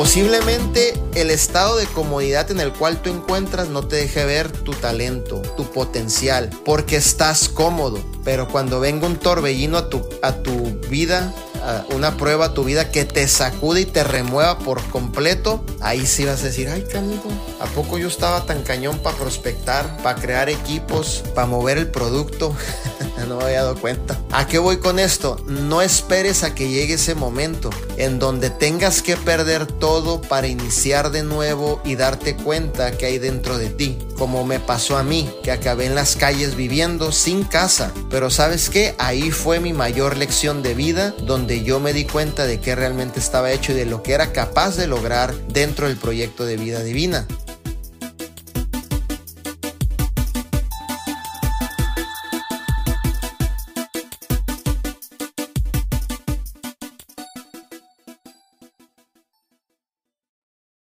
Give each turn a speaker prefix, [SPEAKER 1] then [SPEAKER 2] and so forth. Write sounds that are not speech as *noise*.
[SPEAKER 1] Posiblemente el estado de comodidad en el cual tú encuentras no te deje ver tu talento, tu potencial, porque estás cómodo. Pero cuando venga un torbellino a tu, a tu vida, una prueba a tu vida que te sacude y te remueva por completo, ahí sí vas a decir, ay, canijo, ¿a poco yo estaba tan cañón para prospectar, para crear equipos, para mover el producto? *laughs* no me había dado cuenta. ¿A qué voy con esto? No esperes a que llegue ese momento en donde tengas que perder todo para iniciar de nuevo y darte cuenta que hay dentro de ti. Como me pasó a mí, que acabé en las calles viviendo sin casa. Pero sabes qué? Ahí fue mi mayor lección de vida, donde yo me di cuenta de qué realmente estaba hecho y de lo que era capaz de lograr dentro del proyecto de vida divina.